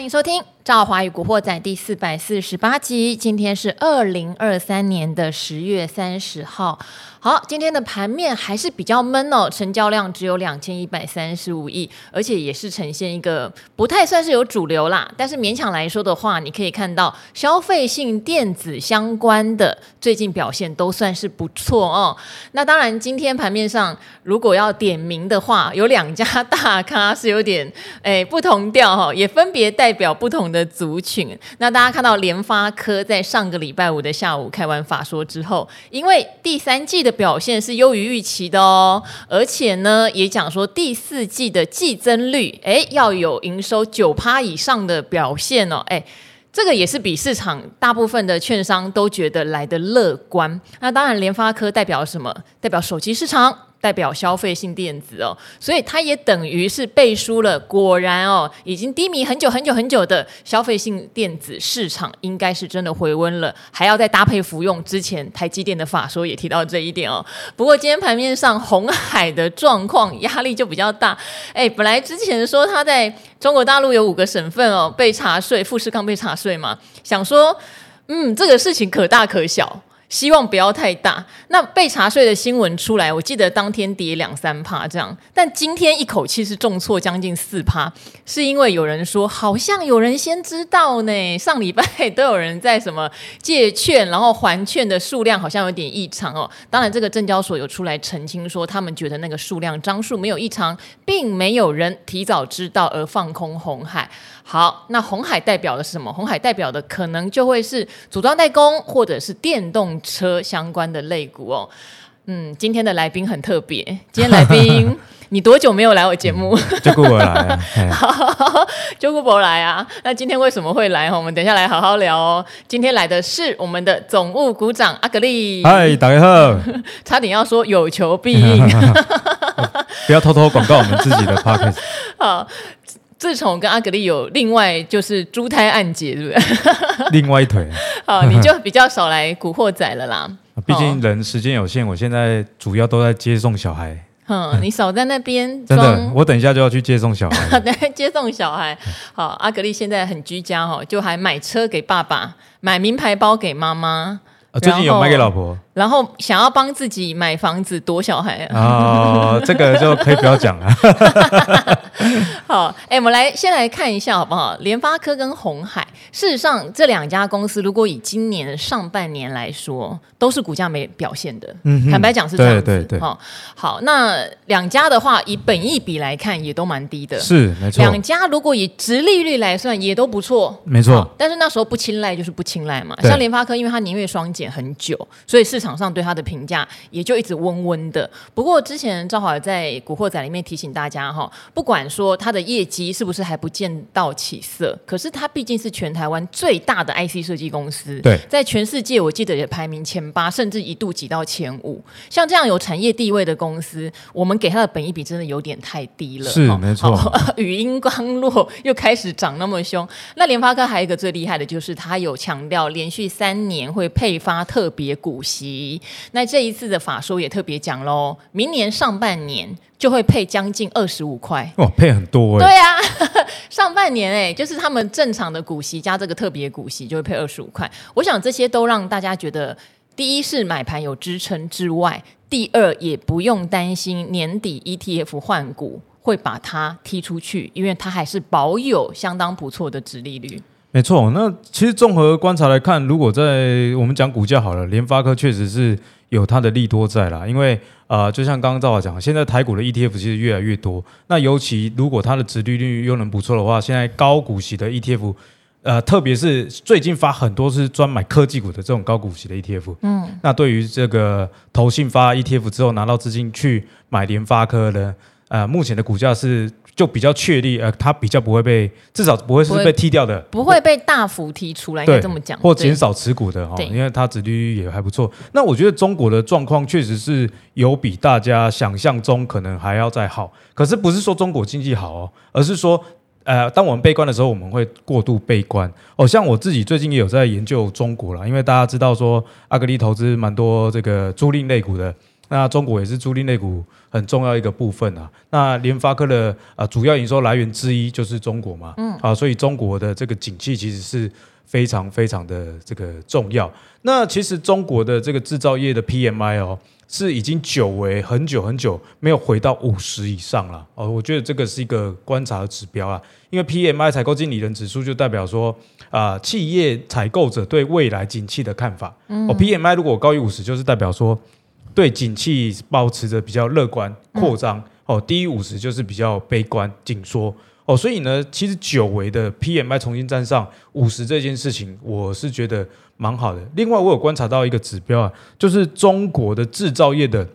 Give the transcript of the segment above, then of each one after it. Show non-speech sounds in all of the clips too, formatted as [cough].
欢迎收听《赵华与古惑仔》第四百四十八集。今天是二零二三年的十月三十号。好，今天的盘面还是比较闷哦，成交量只有两千一百三十五亿，而且也是呈现一个不太算是有主流啦。但是勉强来说的话，你可以看到消费性电子相关的最近表现都算是不错哦。那当然，今天盘面上如果要点名的话，有两家大咖是有点诶不同调哈、哦，也分别代表不同的族群。那大家看到联发科在上个礼拜五的下午开完法说之后，因为第三季的表现是优于预期的哦，而且呢，也讲说第四季的季增率，哎，要有营收九趴以上的表现哦，哎，这个也是比市场大部分的券商都觉得来得乐观。那当然，联发科代表什么？代表手机市场。代表消费性电子哦，所以它也等于是背书了。果然哦，已经低迷很久很久很久的消费性电子市场，应该是真的回温了。还要再搭配服用之前台积电的法说也提到这一点哦。不过今天盘面上红海的状况压力就比较大。哎，本来之前说他在中国大陆有五个省份哦被查税，富士康被查税嘛，想说嗯这个事情可大可小。希望不要太大。那被查税的新闻出来，我记得当天跌两三趴这样，但今天一口气是重挫将近四趴，是因为有人说好像有人先知道呢。[laughs] 上礼拜都有人在什么借券，然后还券的数量好像有点异常哦。当然，这个证交所有出来澄清说，他们觉得那个数量张数没有异常，并没有人提早知道而放空红海。好，那红海代表的是什么？红海代表的可能就会是组装代工或者是电动车相关的类股哦。嗯，今天的来宾很特别，今天来宾 [laughs] 你多久没有来我节目？就顾我来啊，[laughs] 就顾我来啊。那今天为什么会来？我们等一下来好好聊哦。今天来的是我们的总务股长阿格力。嗨，大家好。[laughs] 差点要说有求必应，不要偷偷广告我们自己的 podcast。好。自从跟阿格力有另外就是猪胎暗结，对不对？[laughs] 另外一腿。好，[laughs] 你就比较少来古惑仔了啦。[laughs] 毕竟人时间有限，我现在主要都在接送小孩。嗯，你少在那边。真的，我等一下就要去接送小孩。对，接送小孩。好，阿格力现在很居家哦，就还买车给爸爸，买名牌包给妈妈。最近有卖给老婆。然后想要帮自己买房子躲小孩啊？哦，这个就可以不要讲了。[laughs] 好，哎，我们来先来看一下好不好？联发科跟红海，事实上这两家公司，如果以今年上半年来说，都是股价没表现的。嗯，坦白讲是这样子。对对对。好，好，那两家的话，以本益比来看，也都蛮低的。是，没错。两家如果以直利率来算，也都不错。没错。但是那时候不青睐就是不青睐嘛。像联发科，因为它年月双减很久，所以市场。上对他的评价也就一直温温的。不过之前赵华在《古惑仔》里面提醒大家哈，不管说他的业绩是不是还不见到起色，可是他毕竟是全台湾最大的 IC 设计公司，对，在全世界我记得也排名前八，甚至一度挤到前五。像这样有产业地位的公司，我们给他的本益比真的有点太低了。是没错，[laughs] 语音刚落又开始涨那么凶。那联发科还有一个最厉害的就是他有强调连续三年会配发特别股息。那这一次的法说也特别讲喽，明年上半年就会配将近二十五块，哇，配很多哎。对啊，[laughs] 上半年哎，就是他们正常的股息加这个特别股息就会配二十五块。我想这些都让大家觉得，第一是买盘有支撑之外，第二也不用担心年底 ETF 换股会把它踢出去，因为它还是保有相当不错的值利率。没错，那其实综合观察来看，如果在我们讲股价好了，联发科确实是有它的利多在啦。因为啊、呃，就像刚刚赵华讲，现在台股的 ETF 其实越来越多，那尤其如果它的殖利率又能不错的话，现在高股息的 ETF，呃，特别是最近发很多是专买科技股的这种高股息的 ETF，嗯，那对于这个投信发 ETF 之后拿到资金去买联发科的，呃，目前的股价是。就比较确立，呃，它比较不会被，至少不会是被踢掉的，不会被大幅踢出来，应该这么讲，或减少持股的哈，因为它殖利率也还不错。那我觉得中国的状况确实是有比大家想象中可能还要再好，可是不是说中国经济好哦，而是说，呃，当我们悲观的时候，我们会过度悲观。哦，像我自己最近也有在研究中国了，因为大家知道说阿格力投资蛮多这个租赁类股的。那中国也是租赁类股很重要一个部分啊。那联发科的啊主要营收来源之一就是中国嘛，嗯，啊，所以中国的这个景气其实是非常非常的这个重要。那其实中国的这个制造业的 PMI 哦。是已经久违很久很久没有回到五十以上了哦，我觉得这个是一个观察的指标啊，因为 PMI 采购经理人指数就代表说啊、呃，企业采购者对未来景气的看法。嗯、哦，PMI 如果高于五十，就是代表说对景气保持着比较乐观扩张。嗯、哦，低于五十就是比较悲观紧缩。哦，所以呢，其实久违的 PMI 重新站上五十这件事情，我是觉得蛮好的。另外，我有观察到一个指标啊，就是中国的制造业的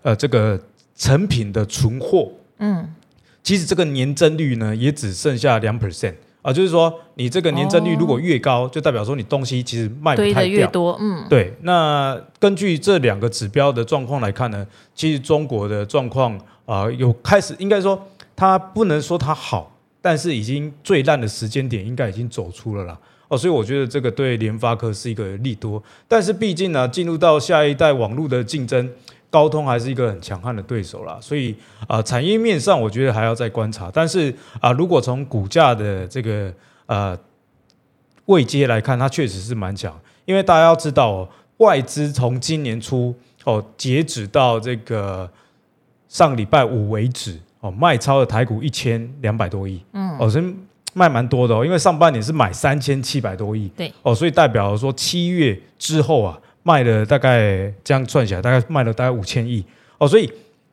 呃这个成品的存货，嗯，其实这个年增率呢也只剩下两 percent 啊，就是说你这个年增率如果越高，哦、就代表说你东西其实卖不太掉，越多，嗯，对。那根据这两个指标的状况来看呢，其实中国的状况啊有开始，应该说它不能说它好。但是已经最烂的时间点应该已经走出了啦，哦，所以我觉得这个对联发科是一个利多。但是毕竟呢，进入到下一代网络的竞争，高通还是一个很强悍的对手啦。所以啊，产业面上我觉得还要再观察。但是啊，如果从股价的这个呃位阶来看，它确实是蛮强。因为大家要知道哦，外资从今年初哦截止到这个上礼拜五为止。哦，卖超的台股一千两百多亿，嗯，哦，真卖蛮多的哦，因为上半年是买三千七百多亿，对，哦，所以代表说七月之后啊，卖了大概这样算起来，大概卖了大概五千亿，哦，所以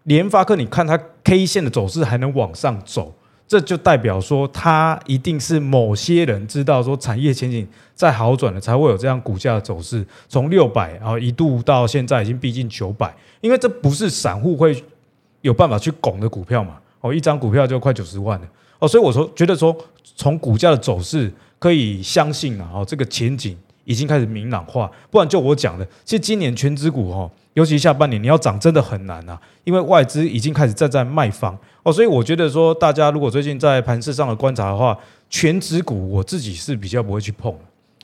联发科你看它 K 线的走势还能往上走，这就代表说它一定是某些人知道说产业前景在好转了，才会有这样股价的走势，从六百然后一度到现在已经逼近九百，因为这不是散户会有办法去拱的股票嘛。哦，一张股票就快九十万了。哦，所以我说觉得说从股价的走势可以相信啊，哦，这个前景已经开始明朗化。不然就我讲的，其实今年权值股哦，尤其下半年你要涨真的很难啊，因为外资已经开始站在卖方哦，所以我觉得说大家如果最近在盘市上的观察的话，权值股我自己是比较不会去碰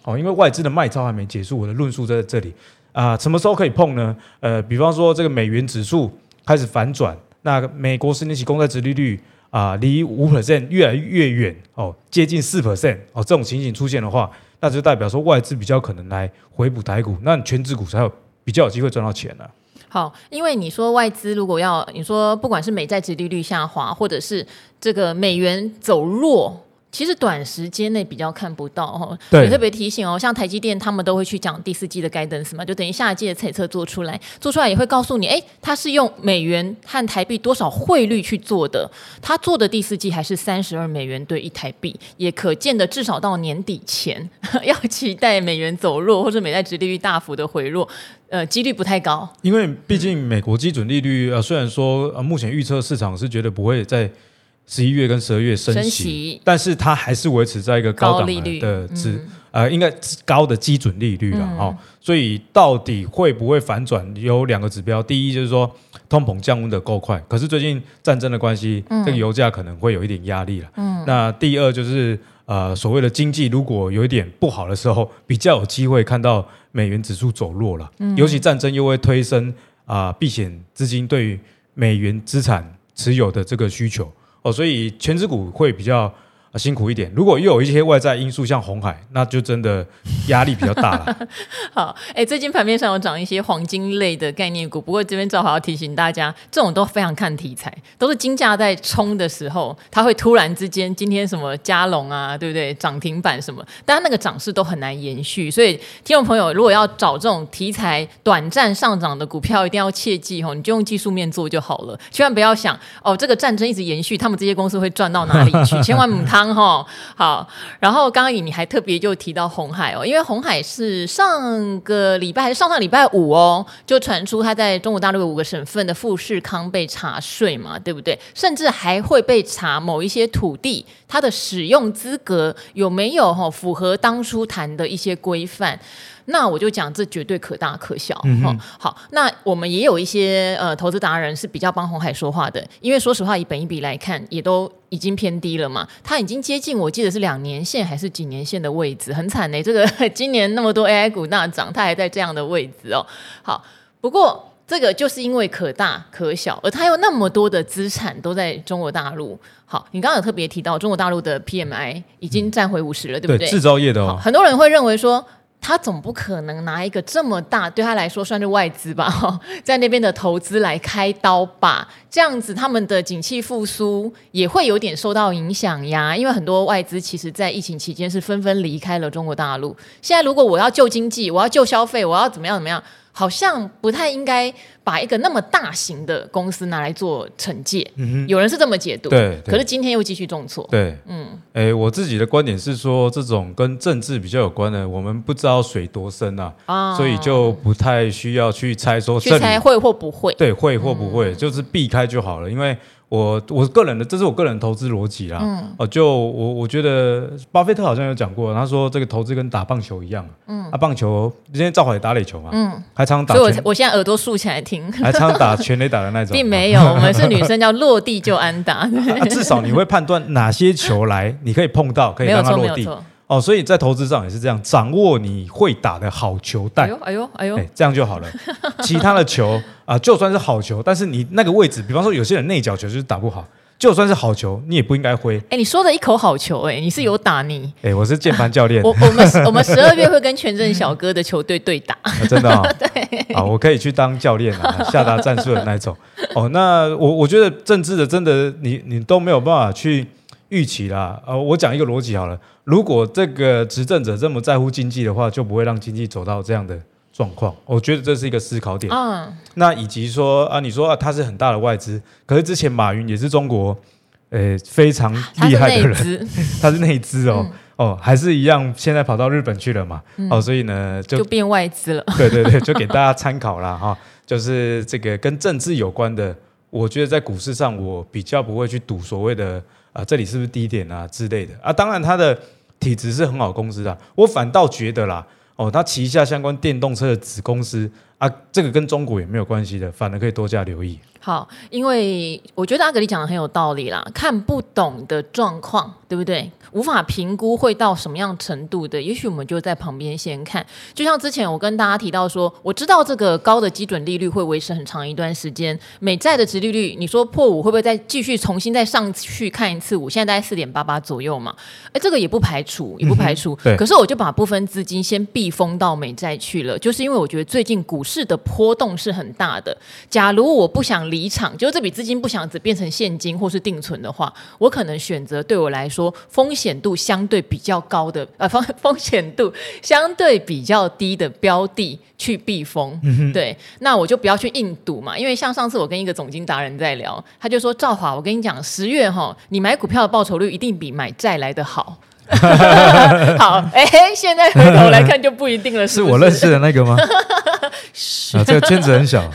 哦，因为外资的卖超还没结束，我的论述在这里啊，什么时候可以碰呢？呃，比方说这个美元指数开始反转。那美国十年期公债殖利率啊，离五 percent 越来越远哦，接近四 percent 哦，这种情形出现的话，那就代表说外资比较可能来回补台股，那你全职股才有比较有机会赚到钱呢、好，因为你说外资如果要你说不管是美债殖利率下滑，或者是这个美元走弱。其实短时间内比较看不到哈，也对特别提醒哦，像台积电他们都会去讲第四季的 guidance 嘛，就等于下一季的财测做出来，做出来也会告诉你，哎，它是用美元和台币多少汇率去做的，它做的第四季还是三十二美元兑一台币，也可见的至少到年底前 [laughs] 要期待美元走弱或者美债殖利率大幅的回落，呃，几率不太高，因为毕竟美国基准利率呃，虽然说呃，目前预测市场是觉得不会再。十一月跟十二月升息，升息但是它还是维持在一个高档的利率的资，嗯、呃，应该高的基准利率了哦。嗯、所以到底会不会反转？有两个指标，第一就是说通膨降温的够快，可是最近战争的关系，嗯、这个油价可能会有一点压力了。嗯，那第二就是呃，所谓的经济如果有一点不好的时候，比较有机会看到美元指数走弱了。嗯，尤其战争又会推升啊、呃，避险资金对于美元资产持有的这个需求。哦，所以全职股会比较啊辛苦一点。如果又有一些外在因素，像红海，那就真的压力比较大了。[laughs] 好，哎，最近盘面上有涨一些黄金类的概念股，不过这边正好要提醒大家，这种都非常看题材，都是金价在冲的时候，它会突然之间，今天什么加龙啊，对不对？涨停板什么，但那个涨势都很难延续。所以，听众朋友，如果要找这种题材短暂上涨的股票，一定要切记哦，你就用技术面做就好了，千万不要想哦，这个战争一直延续，他们这些公司会赚到哪里去？千万母汤。哈好，然后刚刚你还特别就提到红海哦，因为红海是上个礼拜还是上上礼拜五哦，就传出他在中国大陆的五个省份的富士康被查税嘛，对不对？甚至还会被查某一些土地它的使用资格有没有哈符合当初谈的一些规范。那我就讲，这绝对可大可小。嗯、哼好，那我们也有一些呃投资达人是比较帮红海说话的，因为说实话，以本益比来看，也都已经偏低了嘛。它已经接近，我记得是两年线还是几年线的位置，很惨呢。这个 [laughs] 今年那么多 AI 股大涨，它还在这样的位置哦。好，不过这个就是因为可大可小，而它有那么多的资产都在中国大陆。好，你刚刚有特别提到中国大陆的 PMI 已经站回五十了，嗯、对不对？对，制造业的哦。很多人会认为说。他总不可能拿一个这么大，对他来说算是外资吧，[laughs] 在那边的投资来开刀吧？这样子他们的景气复苏也会有点受到影响呀。因为很多外资其实在疫情期间是纷纷离开了中国大陆。现在如果我要救经济，我要救消费，我要怎么样怎么样？好像不太应该把一个那么大型的公司拿来做惩戒，嗯哼，有人是这么解读，对。可是今天又继续重挫，对，嗯，哎，我自己的观点是说，这种跟政治比较有关的，我们不知道水多深啊，啊，所以就不太需要去猜说去猜会或不会，对，会或不会，嗯，就是避开就好了，因为。我我个人的，这是我个人投资逻辑啦。嗯，哦，就我我觉得，巴菲特好像有讲过，他说这个投资跟打棒球一样。嗯，啊，棒球今天赵华也打垒球嘛。嗯，还常打。所以我我现在耳朵竖起来听。还常打全垒打的那种。并没有，我们是 [laughs] 女生，叫落地就安打。[laughs] 啊，至少你会判断哪些球来，你可以碰到，可以让它落地。哦，所以在投资上也是这样，掌握你会打的好球带，哎呦，哎呦，哎呦，这样就好了。[laughs] 其他的球啊、呃，就算是好球，但是你那个位置，比方说有些人内角球就是打不好，就算是好球，你也不应该挥。哎，你说的一口好球，哎，你是有打你？哎，我是键盘教练。我我们我们十二月会跟全镇小哥的球队对打，[laughs] 啊、真的啊、哦？[laughs] 对，啊，我可以去当教练啊，下达战术的那种。哦，那我我觉得政治的真的，你你都没有办法去。预期啦，呃，我讲一个逻辑好了。如果这个执政者这么在乎经济的话，就不会让经济走到这样的状况。我觉得这是一个思考点。嗯，那以及说啊，你说啊，他是很大的外资，可是之前马云也是中国，呃，非常厉害的人，[laughs] 他是内资哦，嗯、哦，还是一样，现在跑到日本去了嘛，嗯、哦，所以呢，就就变外资了。[laughs] 对对对，就给大家参考啦。哈、[laughs] 哦，就是这个跟政治有关的，我觉得在股市上，我比较不会去赌所谓的。啊，这里是不是低点啊之类的啊？当然，它的体质是很好公司的，我反倒觉得啦，哦，它旗下相关电动车的子公司啊，这个跟中国也没有关系的，反而可以多加留意。好，因为我觉得阿格里讲的很有道理啦，看不懂的状况，对不对？无法评估会到什么样程度的，也许我们就在旁边先看。就像之前我跟大家提到说，我知道这个高的基准利率会维持很长一段时间，美债的值利率，你说破五会不会再继续重新再上去看一次五？现在大概四点八八左右嘛，哎，这个也不排除，也不排除。嗯、对。可是我就把部分资金先避风到美债去了，就是因为我觉得最近股市的波动是很大的。假如我不想离场，就是这笔资金不想只变成现金或是定存的话，我可能选择对我来说风险度相对比较高的呃 [laughs] 风风险度相对比较低的标的去避风，嗯、对，那我就不要去硬赌嘛，因为像上次我跟一个总经达人在聊，他就说赵华，我跟你讲，十月哈，你买股票的报酬率一定比买债来的好。[laughs] 好，[laughs] 哎，现在回头来看就不一定了，是，是，是我认识的那个吗？啊，这个圈子很小，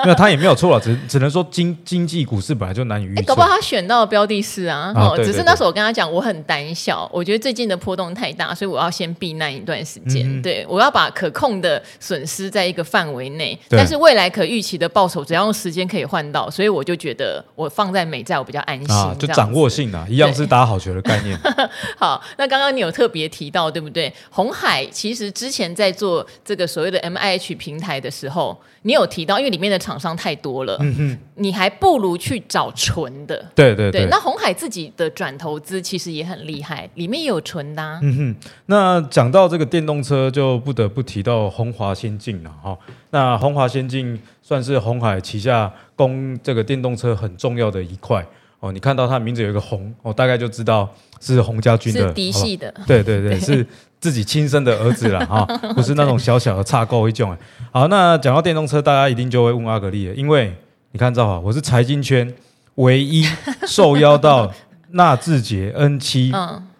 [laughs] 没有他也没有错了，只只能说经经济股市本来就难以预测。搞不好他选到的标的是啊，哦，只是那时候我跟他讲，我很胆小，我觉得最近的波动太大，所以我要先避难一段时间。嗯、对，我要把可控的损失在一个范围内，但是未来可预期的报酬只要用时间可以换到，所以我就觉得我放在美债我比较安心。啊，就掌握性啊，一样是打好球的概念。[laughs] 好。那刚刚你有特别提到，对不对？红海其实之前在做这个所谓的 M I H 平台的时候，你有提到，因为里面的厂商太多了，嗯哼，你还不如去找纯的。对对对。那红海自己的转投资其实也很厉害，里面也有纯的啊。嗯哼。那讲到这个电动车，就不得不提到红华先进了哈。那红华先进算是红海旗下供这个电动车很重要的一块哦。你看到它名字有一个红，我大概就知道。是洪家军的，是嫡系的，对对对，对 [laughs] 是自己亲生的儿子了 [laughs] 哈，不是那种小小的差购一种。好，那讲到电动车，大家一定就会问阿格力了，因为你看赵华，我是财经圈唯一受邀到纳智捷 N 七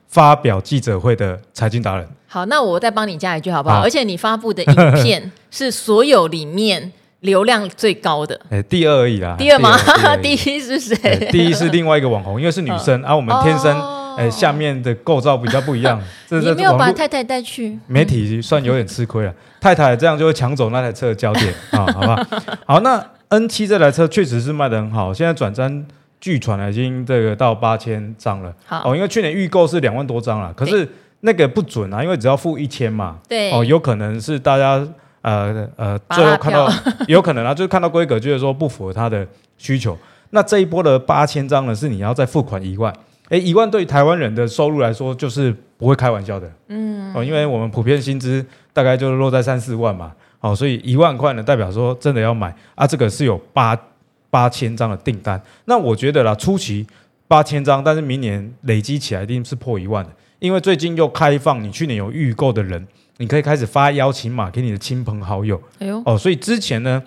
发表记者会的财经达人。好，那我再帮你加一句好不好？好，而且你发布的影片 [laughs] 是所有里面。流量最高的，哎，第二而已啦。第二吗？第 [laughs] 一是谁？第一是另外一个网红，因为是女生，而我们天生，哎，下面的构造比较不一样。[laughs] 你没有把太太带去？媒体算有点吃亏了，太太这样就会抢走那台车的焦点啊，[laughs] 好吧？好，那 N 七这台车确实是卖的很好，现在转单据传已经这个到八千张了。好，哦，因为去年预购是两万多张了，可是那个不准啊，因为只要付一千嘛。对。哦，有可能是大家。呃呃，最后看到 [laughs] 有可能啊，就是看到规格，就是说不符合他的需求。那这一波的八千张呢，是你要再付款一万。诶，一万对于台湾人的收入来说，就是不会开玩笑的。嗯，哦，因为我们普遍薪资大概就是落在三四万嘛。哦，所以一万块呢，代表说真的要买啊，这个是有八八千张的订单。那我觉得啦，初期八千张，但是明年累积起来一定是破一万的，因为最近又开放，你去年有预购的人，你可以开始发邀请码给你的亲朋好友。哎呦，哦，所以之前呢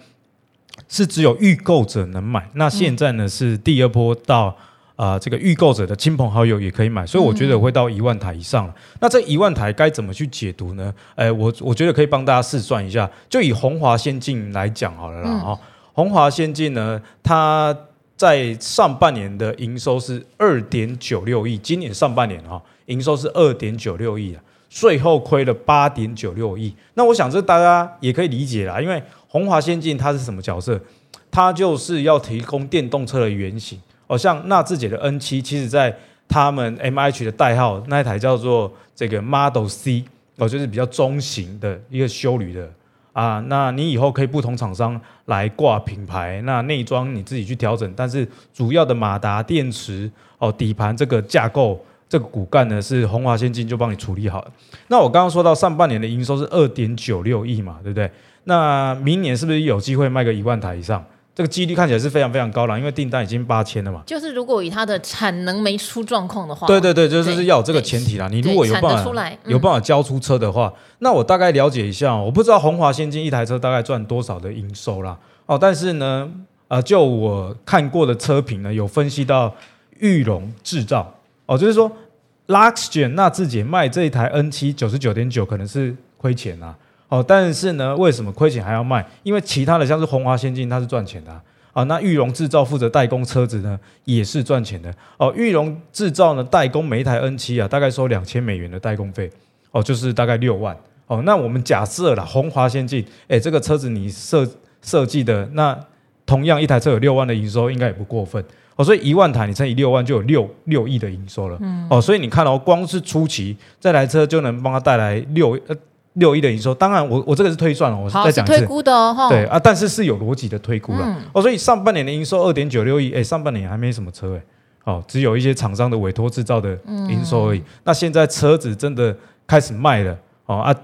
是只有预购者能买，那现在呢是第二波到。啊、呃，这个预购者的亲朋好友也可以买，所以我觉得会到一万台以上了。嗯、那这一万台该怎么去解读呢？哎，我我觉得可以帮大家试算一下，就以鸿华先进来讲好了啦。哈、嗯，鸿华先进呢，它在上半年的营收是二点九六亿，今年上半年哈营收是二点九六亿啊，税后亏了八点九六亿。那我想这大家也可以理解啦，因为鸿华先进它是什么角色？它就是要提供电动车的原型。哦，像纳智捷的 N 七，其实在他们 M H 的代号那一台叫做这个 Model C，哦，就是比较中型的一个休旅的啊。那你以后可以不同厂商来挂品牌，那内装你自己去调整，但是主要的马达、电池、哦底盘这个架构、这个骨干呢，是鸿华先进就帮你处理好了。那我刚刚说到上半年的营收是二点九六亿嘛，对不对？那明年是不是有机会卖个一万台以上？这个几率看起来是非常非常高了，因为订单已经八千了嘛。就是如果以它的产能没出状况的话，对对对，就是要有这个前提啦。你如果有办法出来、嗯、有办法交出车的话，那我大概了解一下，我不知道红华先进一台车大概赚多少的营收啦。哦，但是呢，呃，就我看过的车评呢，有分析到裕隆制造哦，就是说 Luxgen 纳智捷卖这一台 N 七九十九点九可能是亏钱啊。哦，但是呢，为什么亏钱还要卖？因为其他的像是鸿华先进，它是赚钱的啊。啊那玉龙制造负责代工车子呢，也是赚钱的。哦，玉龙制造呢，代工每一台 N 七啊，大概收两千美元的代工费。哦，就是大概六万。哦，那我们假设啦，鸿华先进，哎，这个车子你设设计的，那同样一台车有六万的营收，应该也不过分。哦，所以一万台你乘以六万，就有六六亿的营收了。嗯。哦，所以你看哦，光是初期这台车就能帮他带来六呃。六亿的营收，当然我我这个是推算了，我再讲一次，推估的哦，对啊，但是是有逻辑的推估了、嗯、哦，所以上半年的营收二点九六亿，哎，上半年还没什么车哎，哦，只有一些厂商的委托制造的营收而已。嗯、那现在车子真的开始卖了哦啊，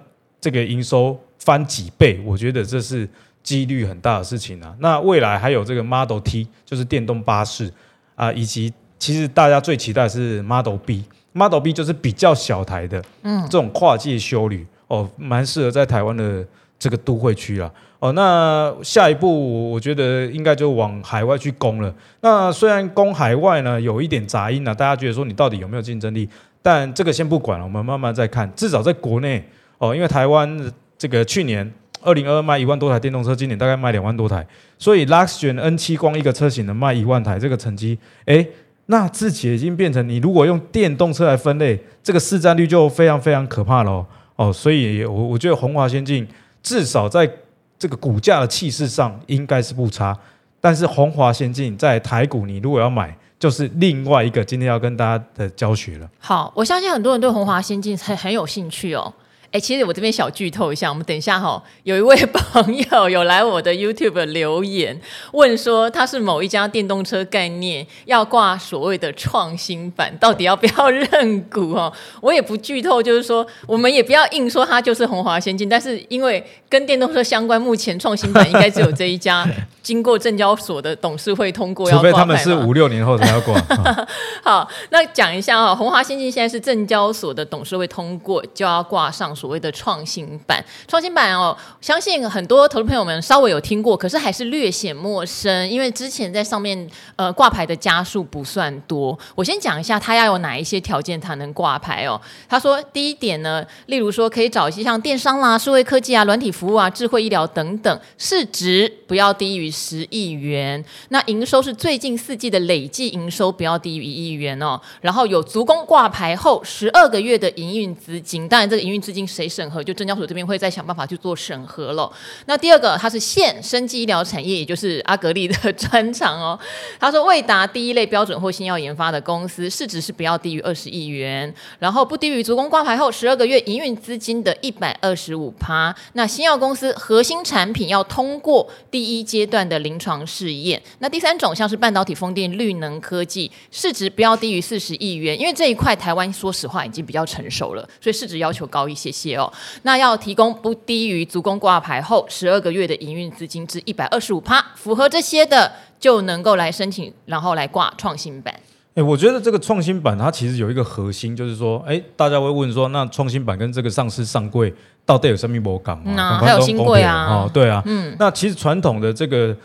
这个营收翻几倍，我觉得这是几率很大的事情啊。那未来还有这个 Model T，就是电动巴士啊，以及其实大家最期待的是 Model B，Model B 就是比较小台的，嗯，这种跨界修旅。哦，蛮适合在台湾的这个都会区啦。哦，那下一步我觉得应该就往海外去攻了。那虽然攻海外呢有一点杂音啊，大家觉得说你到底有没有竞争力？但这个先不管了，我们慢慢再看。至少在国内哦，因为台湾这个去年二零二二卖一万多台电动车，今年大概卖两万多台，所以 Luxgen N 七光一个车型能卖一万台，这个成绩，诶，那自己已经变成你如果用电动车来分类，这个市占率就非常非常可怕喽。哦所以我我觉得红华先进至少在这个股价的气势上应该是不差，但是红华先进在台股，你如果要买，就是另外一个今天要跟大家的教学了。好，我相信很多人对红华先进很很有兴趣哦。哎，其实我这边小剧透一下，我们等一下哈、哦，有一位 [laughs] 朋友有来我的 YouTube 留言，问说他是某一家电动车概念要挂所谓的创新版，到底要不要认股哦？我也不剧透，就是说我们也不要硬说它就是红华先进，但是因为跟电动车相关，目前创新版应该只有这一家，[laughs] 经过证交所的董事会通过要挂，除非他们是五六年后才要挂。[laughs] 好，那讲一下啊、哦，鸿华先进现在是证交所的董事会通过就要挂上。所谓的创新版，创新版哦，相信很多投资朋友们稍微有听过，可是还是略显陌生，因为之前在上面呃挂牌的家数不算多。我先讲一下，它要有哪一些条件才能挂牌哦。他说，第一点呢，例如说可以找一些像电商啦、数位科技啊、软体服务啊、智慧医疗等等，市值不要低于十亿元，那营收是最近四季的累计营收不要低于一亿元哦。然后有足供挂牌后十二个月的营运资金，当然这个营运资金。谁审核，就证交所这边会再想办法去做审核了。那第二个，它是现生技医疗产业，也就是阿格力的专长哦。他说，未达第一类标准或新药研发的公司，市值是不要低于二十亿元，然后不低于足公挂牌后十二个月营运资金的一百二十五趴。那新药公司核心产品要通过第一阶段的临床试验。那第三种像是半导体、风电、绿能科技，市值不要低于四十亿元，因为这一块台湾说实话已经比较成熟了，所以市值要求高一些些哦。那要提供不低于足公挂牌后十二个月的营运资金至一百二十五趴，符合这些的就能够来申请，然后来挂创新板。哎，我觉得这个创新板它其实有一个核心，就是说，哎，大家会问说，那创新板跟这个上市上柜到底有什么不同？那还有新贵啊？哦，对啊，嗯，那其实传统的这个。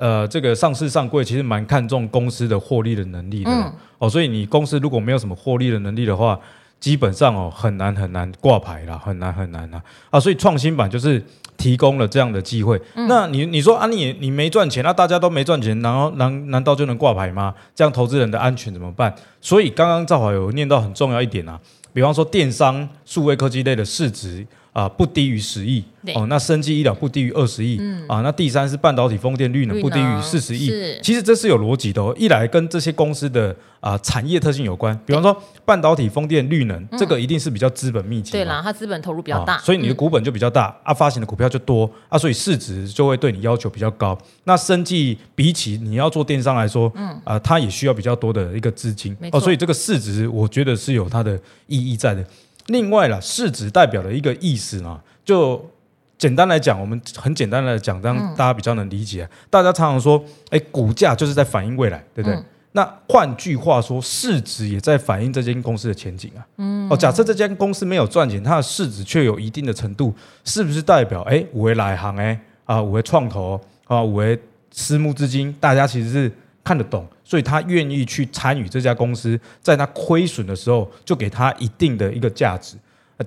呃，这个上市上柜其实蛮看重公司的获利的能力的、嗯、哦，所以你公司如果没有什么获利的能力的话，基本上哦很难很难挂牌啦，很难很难啊啊！所以创新版就是提供了这样的机会。嗯、那你你说啊，你你没赚钱，那、啊、大家都没赚钱，然后难难道就能挂牌吗？这样投资人的安全怎么办？所以刚刚赵华有念到很重要一点啊，比方说电商、数位科技类的市值。啊，不低于十亿哦。那生技医疗不低于二十亿啊。那第三是半导体、风电、绿能不低于四十亿。其实这是有逻辑的哦。一来跟这些公司的啊产业特性有关，比方说半导体、风电、绿能，这个一定是比较资本密集。对啦，它资本投入比较大，所以你的股本就比较大啊，发行的股票就多啊，所以市值就会对你要求比较高。那生技比起你要做电商来说，嗯啊，它也需要比较多的一个资金哦，所以这个市值我觉得是有它的意义在的。另外了，市值代表的一个意思呢，就简单来讲，我们很简单的讲，让大家比较能理解。嗯、大家常常说，哎，股价就是在反映未来，对不对？嗯、那换句话说，市值也在反映这间公司的前景啊。嗯、哦，假设这间公司没有赚钱，它的市值却有一定的程度，是不是代表哎，五位来行哎啊，五位创投啊，五位私募资金，大家其实是看得懂？所以他愿意去参与这家公司，在他亏损的时候，就给他一定的一个价值。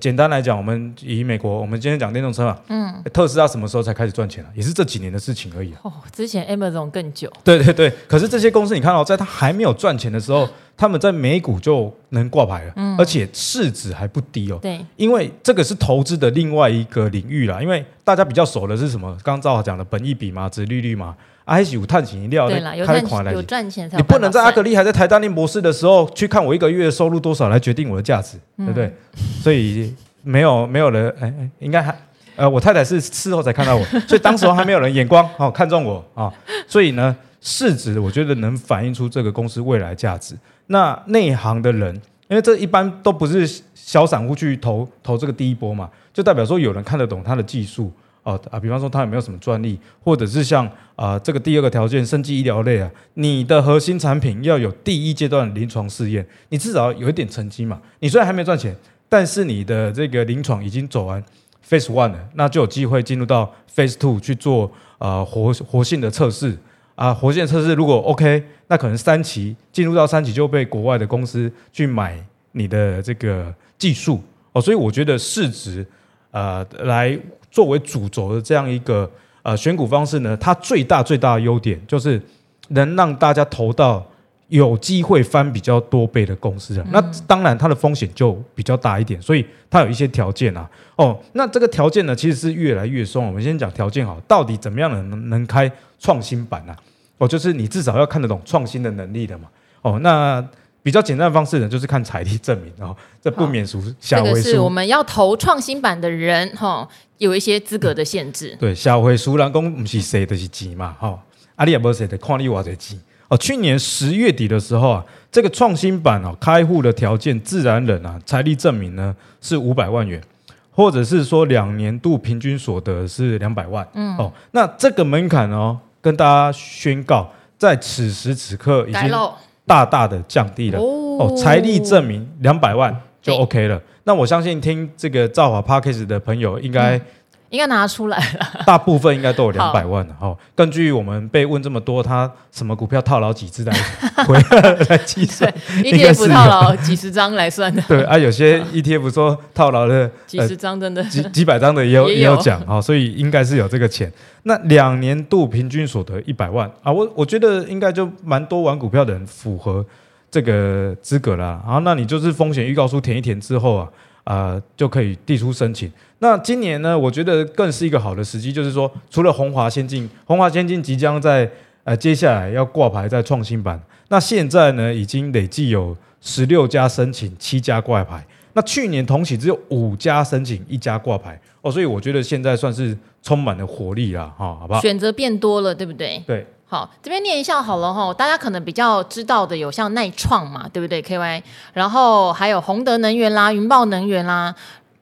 简单来讲，我们以美国，我们今天讲电动车嘛，嗯，特斯拉什么时候才开始赚钱啊？也是这几年的事情而已。哦，之前 Amazon 更久。对 [laughs] 对对，可是这些公司你看到，在他还没有赚钱的时候，他们在美股就能挂牌了，嗯，而且市值还不低哦。对，因为这个是投资的另外一个领域啦。因为大家比较熟的是什么？刚刚赵华讲的本益比嘛，殖利率嘛。还是有探险一料，对啦，有赚有赚钱才。你不能在阿格力还在台大念博士的时候去看我一个月收入多少来决定我的价值，嗯、对不对？所以没有没有人，哎哎，应该还呃，我太太是事后才看到我，[laughs] 所以当时还没有人眼光哦看中我啊、哦。所以呢，市值我觉得能反映出这个公司未来价值。那内行的人，因为这一般都不是小散户去投投这个第一波嘛，就代表说有人看得懂他的技术。哦啊，比方说他有没有什么专利，或者是像啊、呃、这个第二个条件，生技医疗类啊，你的核心产品要有第一阶段临床试验，你至少有一点成绩嘛。你虽然还没赚钱，但是你的这个临床已经走完 Phase One 了，那就有机会进入到 Phase Two 去做啊、呃、活活性的测试啊。活性测试如果 OK，那可能三期进入到三期就被国外的公司去买你的这个技术哦。所以我觉得市值啊、呃、来。作为主轴的这样一个呃选股方式呢，它最大最大的优点就是能让大家投到有机会翻比较多倍的公司啊。嗯、那当然它的风险就比较大一点，所以它有一些条件啊。哦，那这个条件呢，其实是越来越松。我们先讲条件好，到底怎么样能能开创新板呢、啊？哦，就是你至少要看得懂创新的能力的嘛。哦，那。比较简单的方式呢，就是看财力证明哦，这不免俗。下回书，这个是我们要投创新版的人哈，有一些资格的限制。嗯、对，下回书人讲不是谁的是钱嘛哈，阿里也不是谁的，看你我的钱哦。去年十月底的时候啊，这个创新版哦，开户的条件，自然人啊，财力证明呢是五百万元，或者是说两年度平均所得是两百万。嗯哦，那这个门槛哦，跟大家宣告，在此时此刻已经。大大的降低了。哦，财力证明两百万就 OK 了。那我相信听这个造华 p a c k a g e 的朋友应该、嗯、应该拿出来了，[laughs] 大部分应该都有两百万的哈。根据我们被问这么多，他什么股票套牢几次来 [laughs] 回 [laughs] 来计算，ETF 套牢几十张来算的。对啊，有些 ETF 说套牢了几十张，真的几几百张的也有也有讲啊，所以应该是有这个钱。那两年度平均所得一百万啊，我我觉得应该就蛮多玩股票的人符合这个资格啦。然后那你就是风险预告书填一填之后啊啊、呃、就可以递出申请。那今年呢，我觉得更是一个好的时机，就是说，除了红华先进，红华先进即将在呃接下来要挂牌在创新版，那现在呢已经累计有十六家申请，七家挂牌。那去年同期只有五家申请，一家挂牌哦，所以我觉得现在算是充满了活力啦哈，好不好？选择变多了，对不对？对，好，这边念一下好了哈，大家可能比较知道的有像耐创嘛，对不对？KY，然后还有宏德能源啦、云豹能源啦。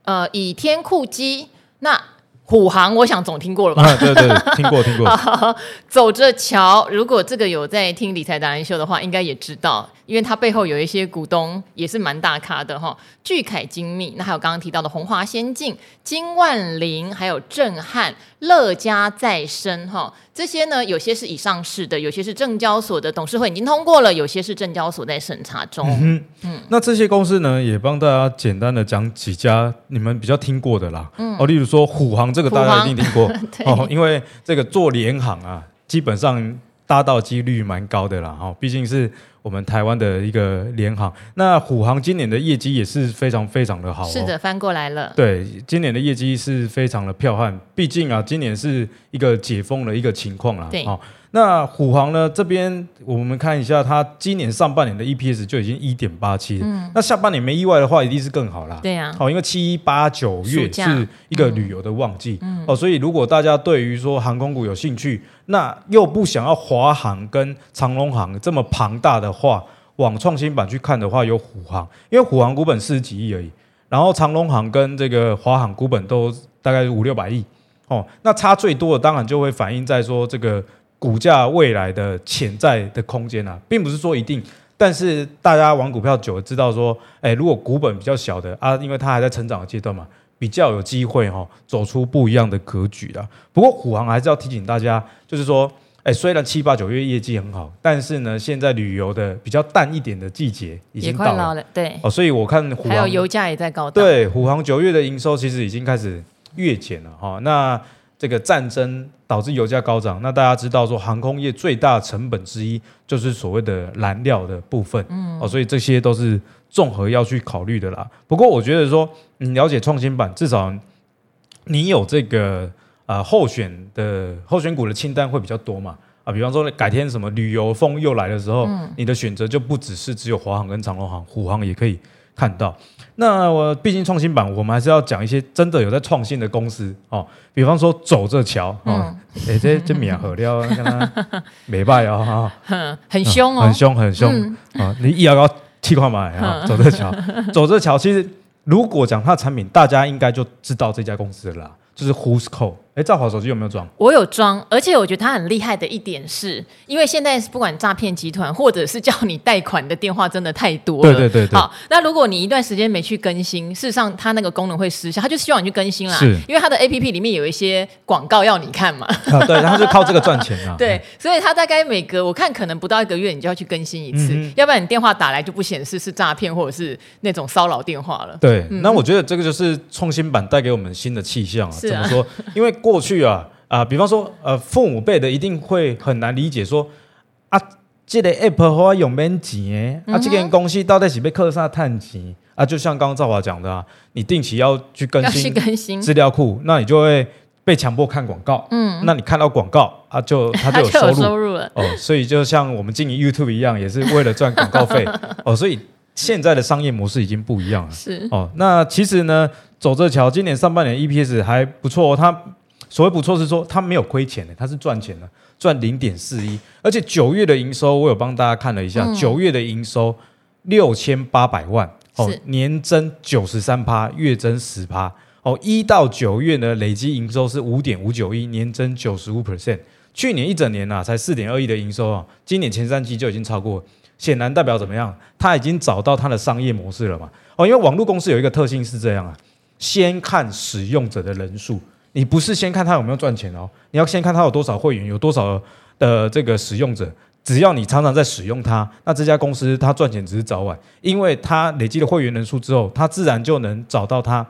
呃，倚天酷机，那虎航，我想总听过了吧？啊、对对，听过 [laughs] 听过。[laughs] 走着瞧，如果这个有在听理财达人秀的话，应该也知道。因为它背后有一些股东也是蛮大咖的哈，巨凯精密，那还有刚刚提到的红华先进、金万林，还有震撼、乐嘉再生哈，这些呢，有些是已上市的，有些是证交所的董事会已经通过了，有些是证交所在审查中。嗯，嗯，那这些公司呢，也帮大家简单的讲几家你们比较听过的啦。嗯，哦，例如说虎航这个大家一定听过 [laughs] 哦，因为这个做联航啊，基本上搭到几率蛮高的啦。哈，毕竟是。我们台湾的一个联航，那虎航今年的业绩也是非常非常的好，哦。是的，翻过来了。对，今年的业绩是非常的彪悍。毕竟啊，今年是一个解封的一个情况啦。对。哦那虎航呢？这边我们看一下，它今年上半年的 EPS 就已经一点八七。嗯。那下半年没意外的话，一定是更好啦。对呀。好，因为七八九月是一个旅游的旺季。嗯。哦，所以如果大家对于说航空股有兴趣，那又不想要华航跟长龙航这么庞大的话，往创新版去看的话，有虎航，因为虎航股本四十几亿而已。然后长龙航跟这个华航股本都大概五六百亿。哦，那差最多的当然就会反映在说这个。股价未来的潜在的空间啊，并不是说一定，但是大家玩股票久了知道说，哎，如果股本比较小的啊，因为它还在成长的阶段嘛，比较有机会哈、哦，走出不一样的格局的。不过虎航还是要提醒大家，就是说，哎，虽然七八九月业绩很好，但是呢，现在旅游的比较淡一点的季节已经到了，了对，哦，所以我看虎航还有油价也在高档，对，虎航九月的营收其实已经开始月减了哈、哦，那。这个战争导致油价高涨，那大家知道说航空业最大成本之一就是所谓的燃料的部分，嗯，哦，所以这些都是综合要去考虑的啦。不过我觉得说你了解创新版，至少你有这个啊、呃、候选的候选股的清单会比较多嘛，啊，比方说改天什么旅游风又来的时候，嗯、你的选择就不只是只有华航跟长荣航，虎航也可以看到。那我毕竟创新版，我们还是要讲一些真的有在创新的公司哦。比方说走着瞧哦，哎、嗯欸，这这米好料，跟他没败哦，[laughs] 很凶哦，很凶很凶啊！你一摇高气块买啊，走着瞧，[laughs] 走着瞧。其实如果讲它的产品，大家应该就知道这家公司了啦，就是 Who's Call。哎，兆华手机有没有装？我有装，而且我觉得它很厉害的一点是，因为现在不管诈骗集团或者是叫你贷款的电话真的太多了。对对对对。好，那如果你一段时间没去更新，事实上它那个功能会失效，它就希望你去更新啦。是。因为它的 APP 里面有一些广告要你看嘛。啊，对，然后就靠这个赚钱啊。[laughs] 对，所以它大概每隔我看可能不到一个月，你就要去更新一次，嗯、要不然你电话打来就不显示是诈骗或者是那种骚扰电话了。对，嗯、那我觉得这个就是创新版带给我们新的气象啊。啊。怎么说？因为过去啊。啊、呃，比方说，呃，父母辈的一定会很难理解说，啊，这个 app 花用免钱，啊，这间公司到底是被课上探钱啊？就像刚刚赵华讲的啊，你定期要去更新资料库，那你就会被强迫看广告，嗯，那你看到广告啊，就 [laughs] 它就有收入，收入了哦，所以就像我们经营 YouTube 一样，也是为了赚广告费 [laughs] 哦，所以现在的商业模式已经不一样了，是哦。那其实呢，走着瞧，今年上半年 EPS 还不错，它。所谓不错是说它没有亏钱的，它是赚钱的，赚零点四一，而且九月的营收我有帮大家看了一下，九、嗯、月的营收六千八百万哦，年增九十三趴，月增十趴哦，一到九月呢累计营收是五点五九亿，年增九十五 percent，去年一整年呐、啊、才四点二亿的营收啊，今年前三季就已经超过，显然代表怎么样？它已经找到它的商业模式了嘛？哦，因为网络公司有一个特性是这样啊，先看使用者的人数。你不是先看他有没有赚钱哦，你要先看他有多少会员，有多少的这个使用者。只要你常常在使用它，那这家公司它赚钱只是早晚，因为它累积了会员人数之后，它自然就能找到它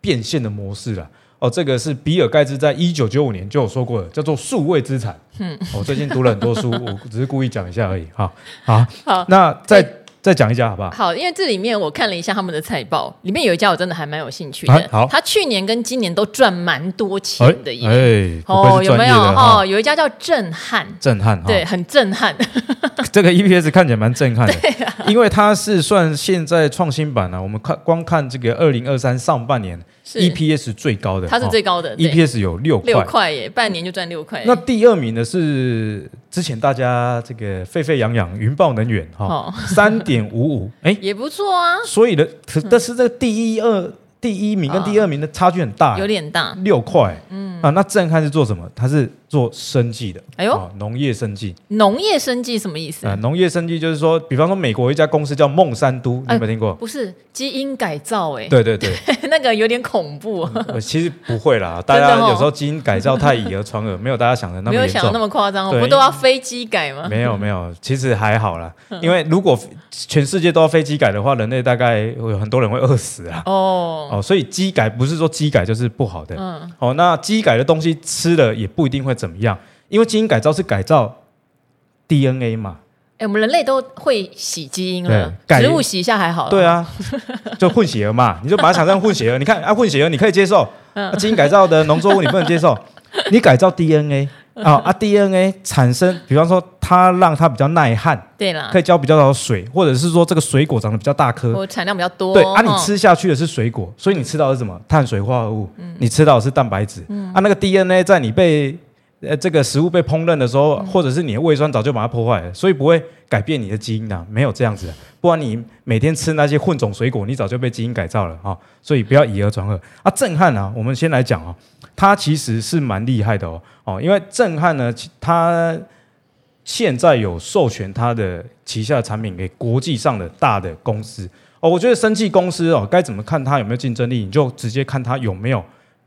变现的模式了。哦，这个是比尔盖茨在一九九五年就有说过的，叫做数位资产。嗯，我最近读了很多书，我只是故意讲一下而已。哈，好，好。那在再讲一家好不好？好，因为这里面我看了一下他们的财报，里面有一家我真的还蛮有兴趣的。啊、好，他去年跟今年都赚蛮多钱的耶。哎，哎哦，有没有？哦，有一家叫震撼，震撼，对，很震撼。[laughs] 这个 EPS 看起来蛮震撼的，[laughs] 啊、因为它是算现在创新版啊。我们看光看这个二零二三上半年。EPS 最高的，它是最高的，EPS 有六块，六块耶，半年就赚六块。那第二名呢是之前大家这个沸沸扬扬云豹能源哈，三点五五，哎，也不错啊。所以呢，但是这个第一二第一名跟第二名的差距很大，有点大，六块。嗯啊，那震撼是做什么？它是做生计的，哎呦，农业生计。农业生计什么意思？啊，农业生计就是说，比方说美国一家公司叫孟山都，你有没有听过？不是基因改造，哎，对对对。[laughs] 那个有点恐怖，其实不会啦，[laughs] 大家有时候基因改造太以讹传讹，没有大家想的那么没有想的那么夸张，不都要飞机改吗？没有没有，[laughs] 其实还好啦，因为如果全世界都要飞机改的话，人类大概有很多人会饿死啊。哦哦，所以机改不是说机改就是不好的，嗯，哦，那机改的东西吃了也不一定会怎么样，因为基因改造是改造 DNA 嘛。我们人类都会洗基因了，植物洗一下还好。对啊，[laughs] 就混血儿嘛，你就把它想象混血儿。你看啊，混血儿你可以接受，啊，基因改造的农作物你不能接受。[laughs] 你改造 DNA 啊啊，DNA 产生，比方说它让它比较耐旱，对啦，可以浇比较少水，或者是说这个水果长得比较大颗，产量比较多。对啊，你吃下去的是水果，所以你吃到的是什么？碳水化合物，你吃到的是蛋白质。嗯啊，那个 DNA 在你被呃，这个食物被烹饪的时候，或者是你的胃酸早就把它破坏了，所以不会改变你的基因的，没有这样子的。不然你每天吃那些混种水果，你早就被基因改造了啊！所以不要以讹传讹啊！震撼啊！我们先来讲哦，它其实是蛮厉害的哦哦，因为震撼呢，它现在有授权它的旗下的产品给国际上的大的公司哦。我觉得生技公司哦，该怎么看它有没有竞争力？你就直接看它有没有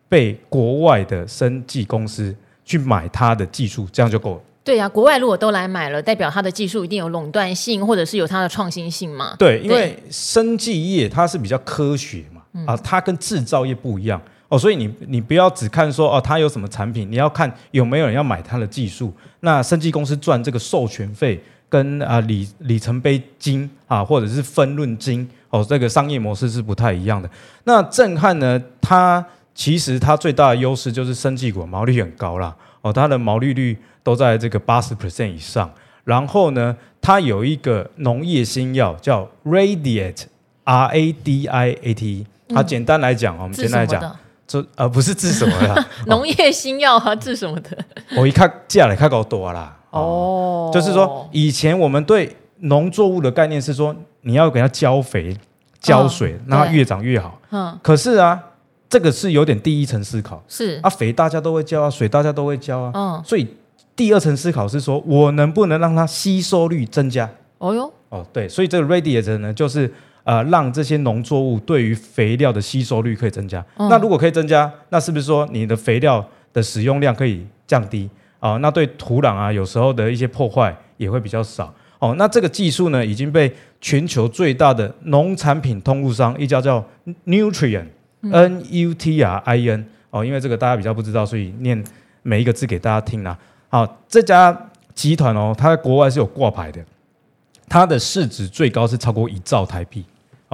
被国外的生技公司。去买它的技术，这样就够了。对呀、啊，国外如果都来买了，代表它的技术一定有垄断性，或者是有它的创新性嘛？对，因为生技业它是比较科学嘛，嗯、啊，它跟制造业不一样哦，所以你你不要只看说哦，它有什么产品，你要看有没有人要买它的技术。那生技公司赚这个授权费跟啊里里程碑金啊，或者是分润金哦，这个商业模式是不太一样的。那震撼呢，它。其实它最大的优势就是生技股毛利很高啦，哦，它的毛利率都在这个八十 percent 以上。然后呢，它有一个农业新药叫 Radiate，R A D I A T E。它简单来讲，我们简单来讲，这呃不是治什么的，[laughs] 农业新药它治什么的？我一看价来看够多啦。哦，就是说以前我们对农作物的概念是说，你要给它浇肥、浇水，让它越长越好。嗯，可是啊。这个是有点第一层思考，是啊，肥大家都会浇啊，水大家都会浇啊，嗯，所以第二层思考是说，我能不能让它吸收率增加？哦哟，哦对，所以这个 radiate 呢，就是呃，让这些农作物对于肥料的吸收率可以增加。嗯、那如果可以增加，那是不是说你的肥料的使用量可以降低啊、哦？那对土壤啊，有时候的一些破坏也会比较少。哦，那这个技术呢，已经被全球最大的农产品通路商一家叫 Nutrien。N U T R I N 哦，因为这个大家比较不知道，所以念每一个字给大家听啦。好，这家集团哦，它在国外是有挂牌的，它的市值最高是超过一兆台币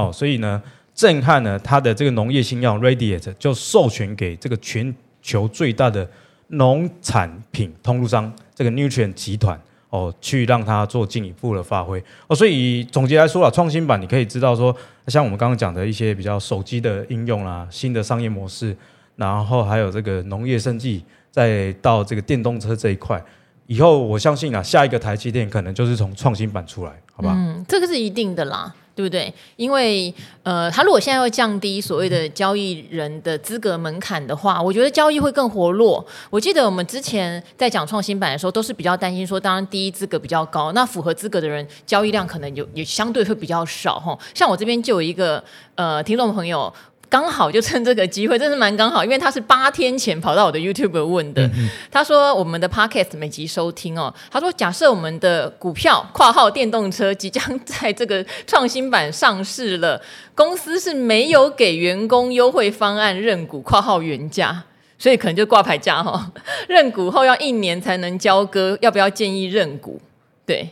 哦，所以呢，震撼呢，它的这个农业新药 Radiate 就授权给这个全球最大的农产品通路商这个 Nutrient 集团。哦，去让它做进一步的发挥哦，所以总结来说啊，创新版你可以知道说，像我们刚刚讲的一些比较手机的应用啦，新的商业模式，然后还有这个农业生技，再到这个电动车这一块，以后我相信啊，下一个台积电可能就是从创新版出来，好吧？嗯，这个是一定的啦。对不对？因为呃，他如果现在要降低所谓的交易人的资格门槛的话，我觉得交易会更活络。我记得我们之前在讲创新版的时候，都是比较担心说，当然第一资格比较高，那符合资格的人交易量可能有也相对会比较少哈。像我这边就有一个呃听众朋友。刚好就趁这个机会，真是蛮刚好，因为他是八天前跑到我的 YouTube 问的。他说我们的 Podcast 每集收听哦，他说假设我们的股票（括号电动车）即将在这个创新板上市了，公司是没有给员工优惠方案认股（括号原价），所以可能就挂牌价哈、哦。认股后要一年才能交割，要不要建议认股？对。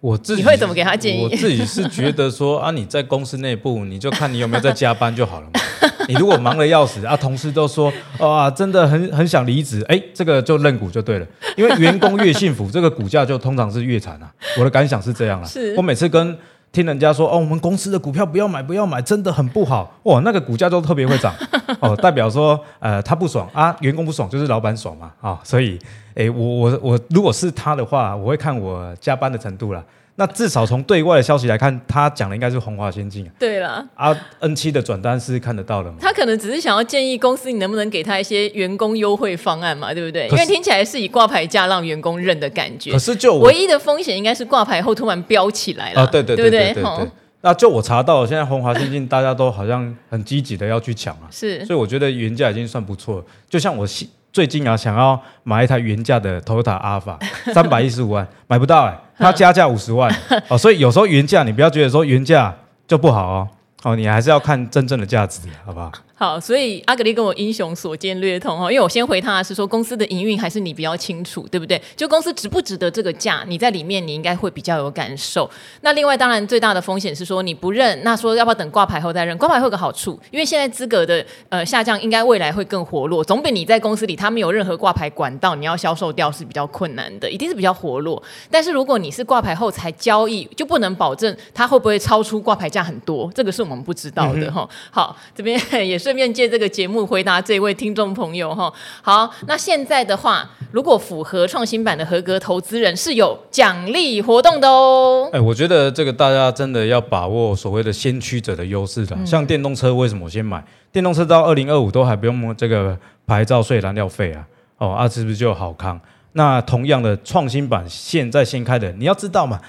我自己你会怎么给他建议？我自己是觉得说啊，你在公司内部，你就看你有没有在加班就好了嘛。你如果忙得要死啊，同事都说哇，真的很很想离职，哎，这个就认股就对了，因为员工越幸福，这个股价就通常是越惨啊。我的感想是这样啊。是我每次跟听人家说哦，我们公司的股票不要买，不要买，真的很不好哦，那个股价都特别会涨 [laughs] 哦，代表说呃他不爽啊，员工不爽就是老板爽嘛啊，所以。诶，我我我，如果是他的话，我会看我加班的程度啦。那至少从对外的消息来看，他讲的应该是红华先进。对了，啊，N 七的转单是看得到的吗？他可能只是想要建议公司，你能不能给他一些员工优惠方案嘛？对不对？因为听起来是以挂牌价让员工认的感觉。可是就唯一的风险应该是挂牌后突然飙起来了。啊，对对对对对对。那就我查到，现在红华先进大家都好像很积极的要去抢啊。是。所以我觉得原价已经算不错了。就像我最近啊，想要买一台原价的 Toyota Alpha，[laughs] 三百一十五万买不到哎、欸，它加价五十万。哦，所以有时候原价你不要觉得说原价就不好哦，哦，你还是要看真正的价值，好不好？好，所以阿格力跟我英雄所见略同哈，因为我先回他是说公司的营运还是你比较清楚，对不对？就公司值不值得这个价，你在里面你应该会比较有感受。那另外当然最大的风险是说你不认，那说要不要等挂牌后再认？挂牌会有个好处，因为现在资格的呃下降，应该未来会更活络，总比你在公司里他没有任何挂牌管道，你要销售掉是比较困难的，一定是比较活络。但是如果你是挂牌后才交易，就不能保证它会不会超出挂牌价很多，这个是不知道的哈、嗯。好，这边 [laughs] 也顺便借这个节目。回答这位听众朋友哈，好，那现在的话，如果符合创新版的合格投资人是有奖励活动的哦。哎，我觉得这个大家真的要把握所谓的先驱者的优势的。像电动车，为什么我先买？电动车到二零二五都还不用这个牌照税、燃料费啊？哦，啊，是不是就好康？那同样的创新版现在先开的，你要知道嘛，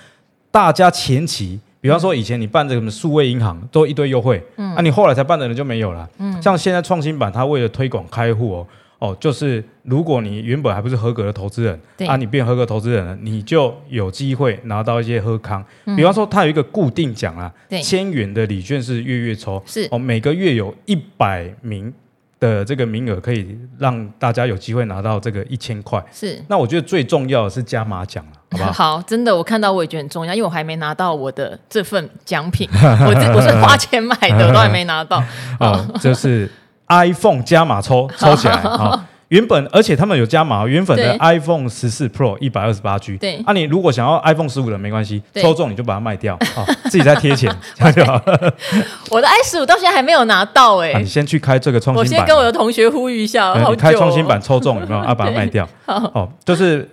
大家前期。比方说，以前你办这个数位银行都一堆优惠，嗯，啊，你后来才办的人就没有了，嗯，像现在创新版，它为了推广开户哦，哦，就是如果你原本还不是合格的投资人，对。啊，你变合格投资人了，你就有机会拿到一些喝康，嗯，比方说，它有一个固定奖啊，对，千元的礼券是月月抽，是。哦，每个月有一百名。的这个名额可以让大家有机会拿到这个一千块，是。那我觉得最重要的是加码奖了，好不好？[laughs] 好，真的，我看到我也觉得很重要，因为我还没拿到我的这份奖品，我这我是花钱买的，我都还没拿到。啊，[laughs] 就是 iPhone 加码抽抽起来啊。[laughs] 原本，而且他们有加码，原本的 iPhone 十四 Pro 一百二十八 G，对，啊，你如果想要 iPhone 十五的没关系，抽中你就把它卖掉，啊，[laughs] 自己再贴钱，[laughs] 这样就好了。[laughs] 我的 i 十五到现在还没有拿到哎，你先去开这个创新版，我先跟我的同学呼吁一下，你开创新版抽中有没有？啊，把它卖掉，哦，就是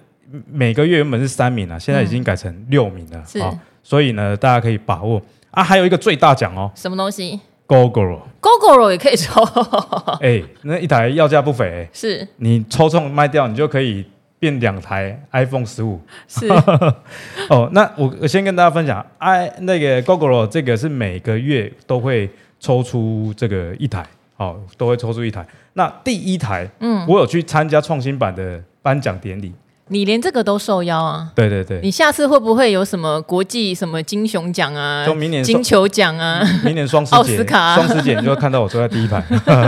每个月原本是三名啊，现在已经改成六名了，是，所以呢，大家可以把握。啊，还有一个最大奖哦，什么东西？Gogoro，Gogoro 也可以抽，[laughs] 哎，那一台要价不菲，欸，是你抽中卖掉，你就可以变两台 iPhone 十五。是 [laughs] 哦，那我我先跟大家分享，i 那个 Gogoro 这个是每个月都会抽出这个一台，哦，都会抽出一台。那第一台，嗯，我有去参加创新版的颁奖典礼。你连这个都受邀啊？对对对。你下次会不会有什么国际什么金熊奖啊？就明年金球奖啊？明年双十，奥斯卡双十节你就会看到我坐在第一排，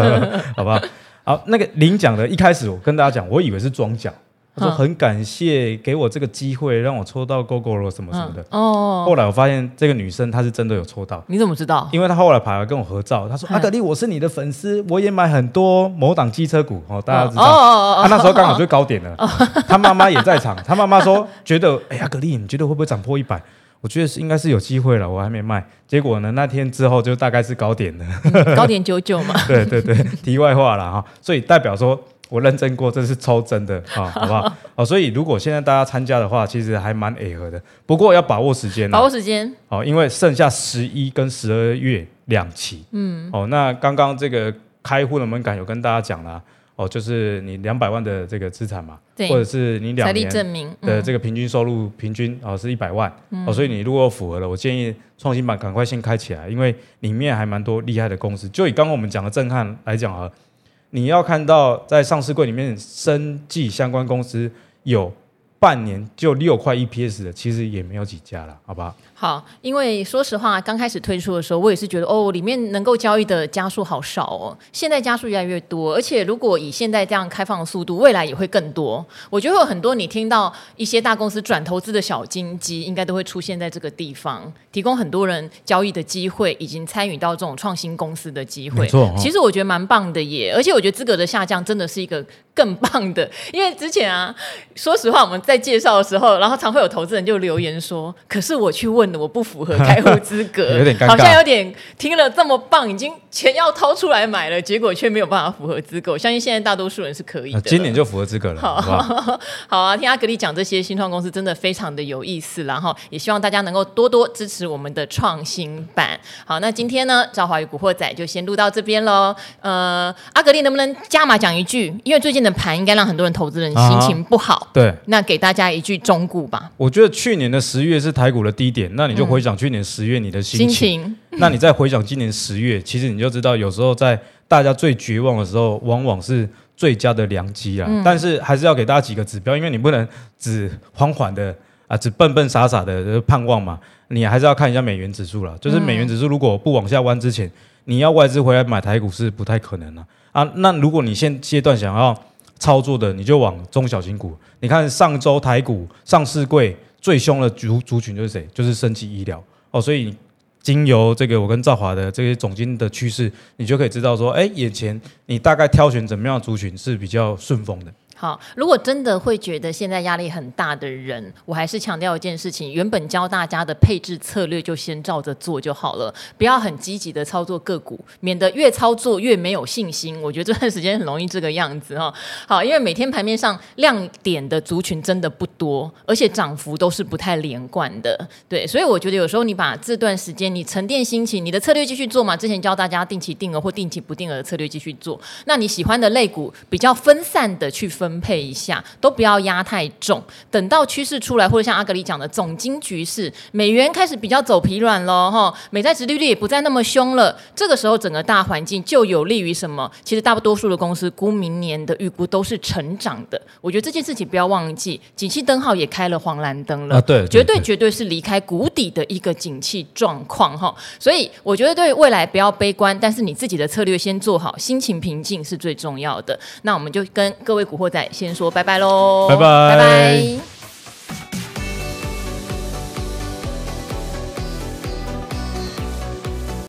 [laughs] 好不好？好，那个领奖的一开始我跟大家讲，我以为是装奖。他说很感谢给我这个机会，让我抽到 Gogoro 什么什么的。哦。后来我发现这个女生她是真的有抽到。你怎么知道？因为她后来跑来跟我合照，她说：“阿德利，我是你的粉丝，我也买很多某档机车股哦，大家知道。”哦哦那时候刚好 [laughs] 就高点了。她妈妈也在场，她妈妈说觉得：“哎呀，阿格力，你觉得会不会涨破一百？”我觉得是应该是有机会了，我还没卖。结果呢，那天之后就大概是高点了。高点九九嘛。[laughs] 对对对，题外话了哈，所以代表说。我认证过，这是抽真的 [laughs] 啊，好不好？哦，所以如果现在大家参加的话，其实还蛮配合的。不过要把握时间，把握时间。哦，因为剩下十一跟十二月两期。嗯。哦，那刚刚这个开户的门槛有跟大家讲了，哦，就是你两百万的这个资产嘛，对，或者是你两年的这个平均收入平均哦是一百万。嗯。哦，所以你如果符合了，我建议创新版赶快先开起来，因为里面还蛮多厉害的公司。就以刚刚我们讲的震撼来讲啊。你要看到在上市柜里面，生技相关公司有半年就六块 EPS 的，其实也没有几家了，好不好？好，因为说实话，刚开始推出的时候，我也是觉得哦，里面能够交易的家数好少哦。现在家数越来越多，而且如果以现在这样开放的速度，未来也会更多。我觉得会有很多你听到一些大公司转投资的小金鸡，应该都会出现在这个地方，提供很多人交易的机会，以及参与到这种创新公司的机会。没错哦，其实我觉得蛮棒的耶，而且我觉得资格的下降真的是一个更棒的，因为之前啊，说实话我们在介绍的时候，然后常会有投资人就留言说，可是我去问。我不符合开户资格，[laughs] 有点尴尬，好像有点听了这么棒，已经钱要掏出来买了，结果却没有办法符合资格。我相信现在大多数人是可以的，今年就符合资格了。好，好，[laughs] 好啊，听阿格力讲这些新创公司真的非常的有意思，然后也希望大家能够多多支持我们的创新版。好，那今天呢，赵华与古惑仔就先录到这边喽。呃，阿格力能不能加码讲一句？因为最近的盘应该让很多人投资人心情不好。啊、对，那给大家一句忠告吧。我觉得去年的十月是台股的低点。那你就回想去年十月你的心情，[laughs] 那你再回想今年十月，其实你就知道，有时候在大家最绝望的时候，往往是最佳的良机啊。嗯、但是还是要给大家几个指标，因为你不能只缓缓的啊，只笨笨傻傻的盼望嘛。你还是要看一下美元指数了，就是美元指数如果不往下弯之前，你要外资回来买台股是不太可能了啊，啊。那如果你现阶段想要操作的，你就往中小型股。你看上周台股上市柜。最凶的族族群就是谁？就是升级医疗哦，所以经由这个我跟赵华的这些总经的趋势，你就可以知道说，哎，眼前你大概挑选怎么样的族群是比较顺风的。好，如果真的会觉得现在压力很大的人，我还是强调一件事情：原本教大家的配置策略就先照着做就好了，不要很积极的操作个股，免得越操作越没有信心。我觉得这段时间很容易这个样子哈。好，因为每天盘面上亮点的族群真的不多，而且涨幅都是不太连贯的。对，所以我觉得有时候你把这段时间你沉淀心情，你的策略继续做嘛。之前教大家定期定额或定期不定额的策略继续做，那你喜欢的类股比较分散的去分。分配一下，都不要压太重。等到趋势出来，或者像阿格里讲的总经局势，美元开始比较走疲软了，哈，美债值利率也不再那么凶了。这个时候，整个大环境就有利于什么？其实大多数的公司估明年的预估都是成长的。我觉得这件事情不要忘记，景气灯号也开了黄蓝灯了，啊、对，对，对，绝对绝对是离开谷底的一个景气状况，哈。所以我觉得对未来不要悲观，但是你自己的策略先做好，心情平静是最重要的。那我们就跟各位古惑仔。先说拜拜喽拜拜。拜拜。